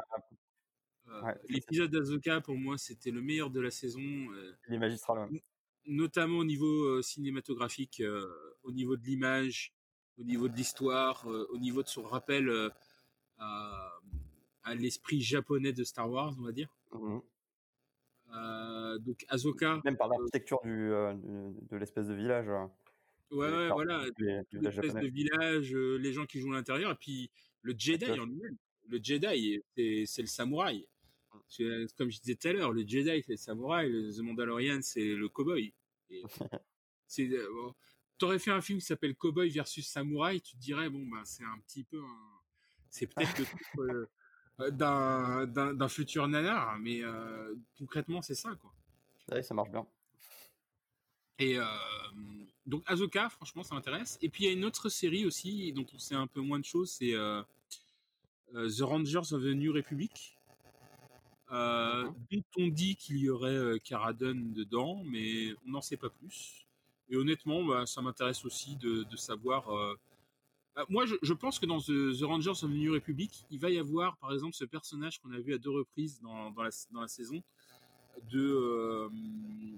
Euh, Ouais, L'épisode d'Azoka, pour moi, c'était le meilleur de la saison, euh, il est magistral, ouais. notamment au niveau euh, cinématographique, euh, au niveau de l'image, au niveau de l'histoire, euh, au niveau de son rappel euh, à, à l'esprit japonais de Star Wars, on va dire. Mmh Euh, donc Azoka, Même par euh, l'architecture du de l'espèce de village, heu, ouais, ouais, par voilà, l'espèce de village, euh, les gens qui jouent à l'intérieur, et puis le Jedi en lui-même. Le Jedi, c'est le samouraï. C'est- Comme je disais tout à l'heure, le Jedi c'est le samouraï, le The Mandalorian c'est le cowboy. C'est euh, bon, T'aurais fait un film qui s'appelle Cowboy versus Samouraï, tu te dirais bon bah c'est un petit peu un... c'est peut-être le titre euh, euh, d'un futur nanar, mais euh, concrètement c'est ça quoi. Ouais, ça marche bien. Et euh, donc Azoka, franchement, ça m'intéresse. Et puis il y a une autre série aussi dont on sait un peu moins de choses, c'est euh, euh, The Rangers of the New Republic. Euh, on dit qu'il y aurait euh, Cara Dune dedans, mais on n'en sait pas plus. Et honnêtement, bah, ça m'intéresse aussi de, de savoir. euh, bah, moi, je, je pense que dans The, The Rangers of the New Republic, il va y avoir, par exemple, ce personnage qu'on a vu à deux reprises dans, dans, la, dans la saison, de, euh,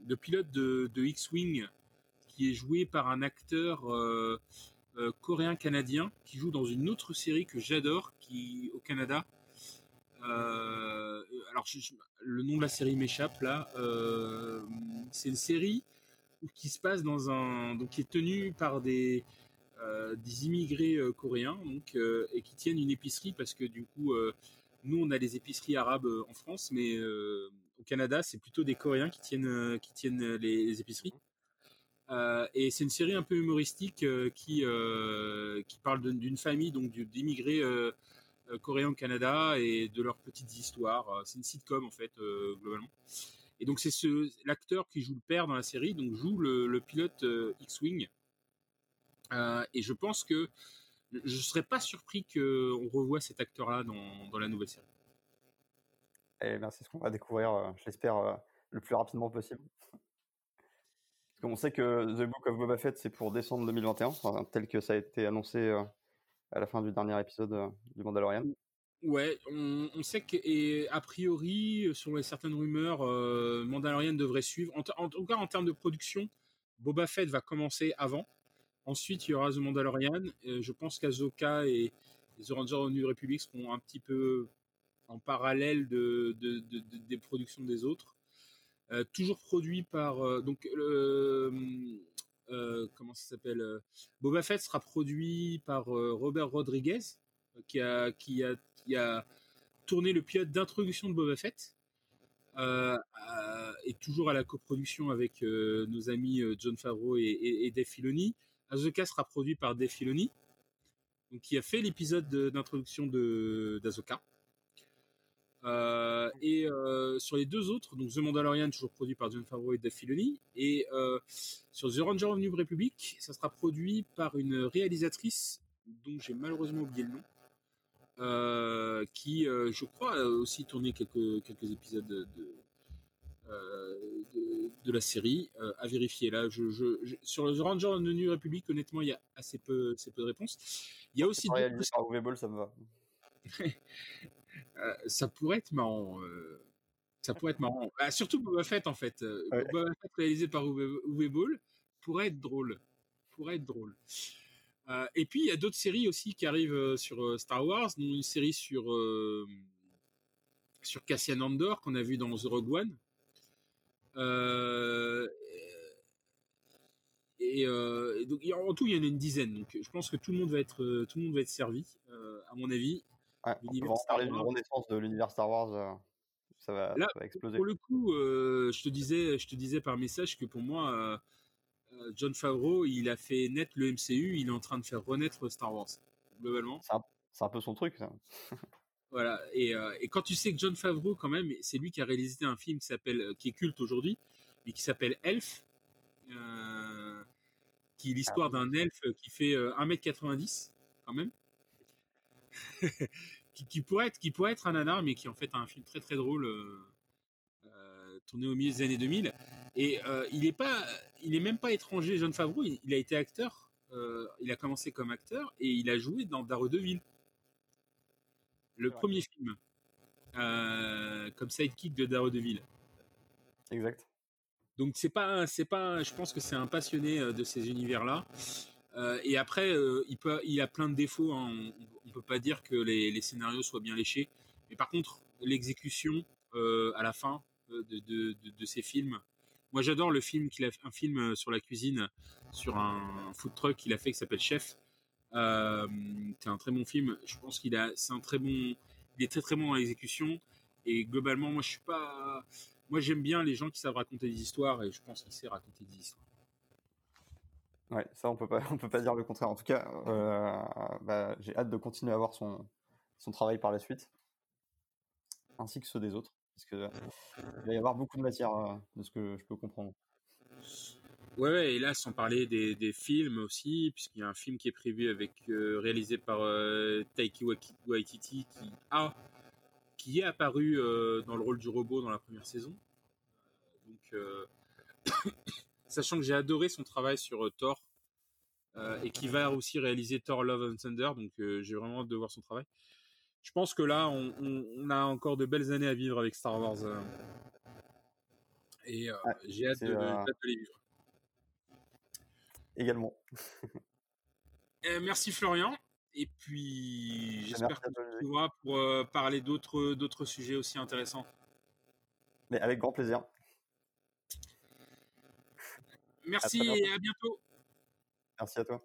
de pilote de, de X-Wing, qui est joué par un acteur euh, coréen-canadien, qui joue dans une autre série que j'adore, qui au Canada. Euh, alors, je- je- le nom de la série m'échappe là. Euh, c'est une série qui se passe dans un, donc qui est tenue par des euh, des immigrés euh, coréens, donc euh, et qui tiennent une épicerie parce que du coup, euh, nous on a les épiceries arabes euh, en France, mais euh, au Canada c'est plutôt des Coréens qui tiennent euh, qui tiennent les, les épiceries. Euh, et c'est une série un peu humoristique euh, qui euh, qui parle d'une famille donc d'immigrés euh, euh, coréens au Canada et de leurs petites histoires. Euh, C'est une sitcom en fait euh, globalement. Et donc c'est ce l'acteur qui joue le père dans la série, donc joue le, pilote euh, X-wing. Euh, et je pense que je serais pas surpris qu'on revoie cet acteur-là dans, dans la nouvelle série. Et ben, c'est ce qu'on va découvrir, je l'espère, le plus rapidement possible. Parce qu'on sait que The Book of Boba Fett, c'est pour décembre 2021, enfin, tel que ça a été annoncé, à la fin du dernier épisode, heu, du Mandalorian. Ouais, on, on sait que et a priori, selon les certaines rumeurs, euh, Mandalorian devrait suivre. En, en tout cas, en termes de production, Boba Fett va commencer avant. Ensuite, il y aura The Mandalorian. Euh, je pense qu'Azoka et, The Rangers of the New Republic seront un petit peu en parallèle de, de- de- de- des productions des autres. Euh, toujours produit par euh, donc le euh, comment ça s'appelle euh, Boba Fett sera produit par euh, Robert Rodriguez euh, qui a qui tourné le pilote d'introduction de Boba Fett euh, euh, et toujours à la coproduction avec euh, nos amis euh, John Favreau et, et, Dave. Azoka sera produit par Dave Filoni, donc qui a fait l'épisode de- d'introduction de d'Azoka. Euh, et euh, sur les deux autres, donc The Mandalorian toujours produit par John Favreau et Dave Filoni, et euh, sur The Ranger of New Republic, ça sera produit par une réalisatrice dont j'ai malheureusement oublié le nom, qui, je crois, a aussi tourné quelques, quelques épisodes de, de, de- de la série, à vérifier. Là, je, je- je- sur The Ranger of the New Republic, honnêtement, il y a assez peu, assez peu de réponses. Il y a aussi réalisé par ça me va. Euh, ça pourrait être marrant. euh, ça pourrait être marrant. Ah, surtout Boba Fett, en fait. Euh, Ouais. Boba Fett réalisé par Uwe, Boll pourrait être drôle. Pourrait être drôle. Et puis, il y a d'autres séries aussi qui arrivent sur Star Wars, dont une série sur, sur Cassian Andor qu'on a vu dans The Rogue One. Euh, et, euh, et donc, en tout, il y en a une dizaine. Donc, je pense que tout le monde va être, tout le monde va être servi, euh, à mon avis. Ouais, on va en parler d'une renaissance de l'univers Star Wars, heu, ça va Là, ça va exploser. Pour le coup, euh, je te disais, je te disais par message que pour moi, euh, euh, John Favreau, il a fait naître le MCU, il est en train de faire renaître Star Wars globalement. C'est un peu son truc, ça. Voilà. Et, euh, et quand tu sais que John Favreau, quand même, c'est lui qui a réalisé un film qui s'appelle, qui est culte aujourd'hui, mais qui s'appelle Elf, euh, qui est l'histoire d'un elfe qui fait 1m90 quand même. qui, pourrait être, qui pourrait être un nanar, mais qui en fait a un film très très drôle tourné au milieu des années 2000. Et il est pas, il est même pas étranger, John Favreau. Il, a été acteur. il a commencé comme acteur et il a joué dans Daredevil, le premier film, comme sidekick de Daredevil. Exact. Donc c'est pas, c'est pas, je pense que c'est un passionné de ces univers-là. et après, il peut, il a plein de défauts. Hein. On, ne peut pas dire que les, scénarios soient bien léchés. Mais par contre, l'exécution à la fin, de, de, ses films. Moi, j'adore le film qu'il a un film euh, sur la cuisine, sur un food truck qu'il a fait qui s'appelle Chef. Euh, c'est un très bon film. Je pense qu'il a, c'est un très bon, il est très très bon en exécution. Et globalement, moi, je suis pas, moi, j'aime bien les gens qui savent raconter des histoires et je pense qu'il sait raconter des histoires. Ouais, ça, on peut pas, on peut pas dire le contraire. En tout cas, euh, bah, j'ai hâte de continuer à voir son, son travail par la suite, ainsi que ceux des autres parce que il va y avoir beaucoup de matière de ce que je peux comprendre. Ouais, et là, sans parler des, des films aussi, puisqu'il y a un film qui est prévu avec réalisé par Taiki Waititi qui a qui est apparu dans le rôle du robot dans la première saison. Donc, sachant que j'ai adoré son travail sur Thor et qui va aussi réaliser Thor Love and Thunder, donc j'ai vraiment hâte de voir son travail je pense que là, on, a encore de belles années à vivre avec Star Wars. Euh. et euh, j'ai hâte, de, euh les vivre. Également. Eh, merci Florian. Et puis, j'espère que tu reviendras pour parler d'autres, d'autres sujets aussi intéressants. Mais avec grand plaisir. Merci et à bientôt. Merci à toi.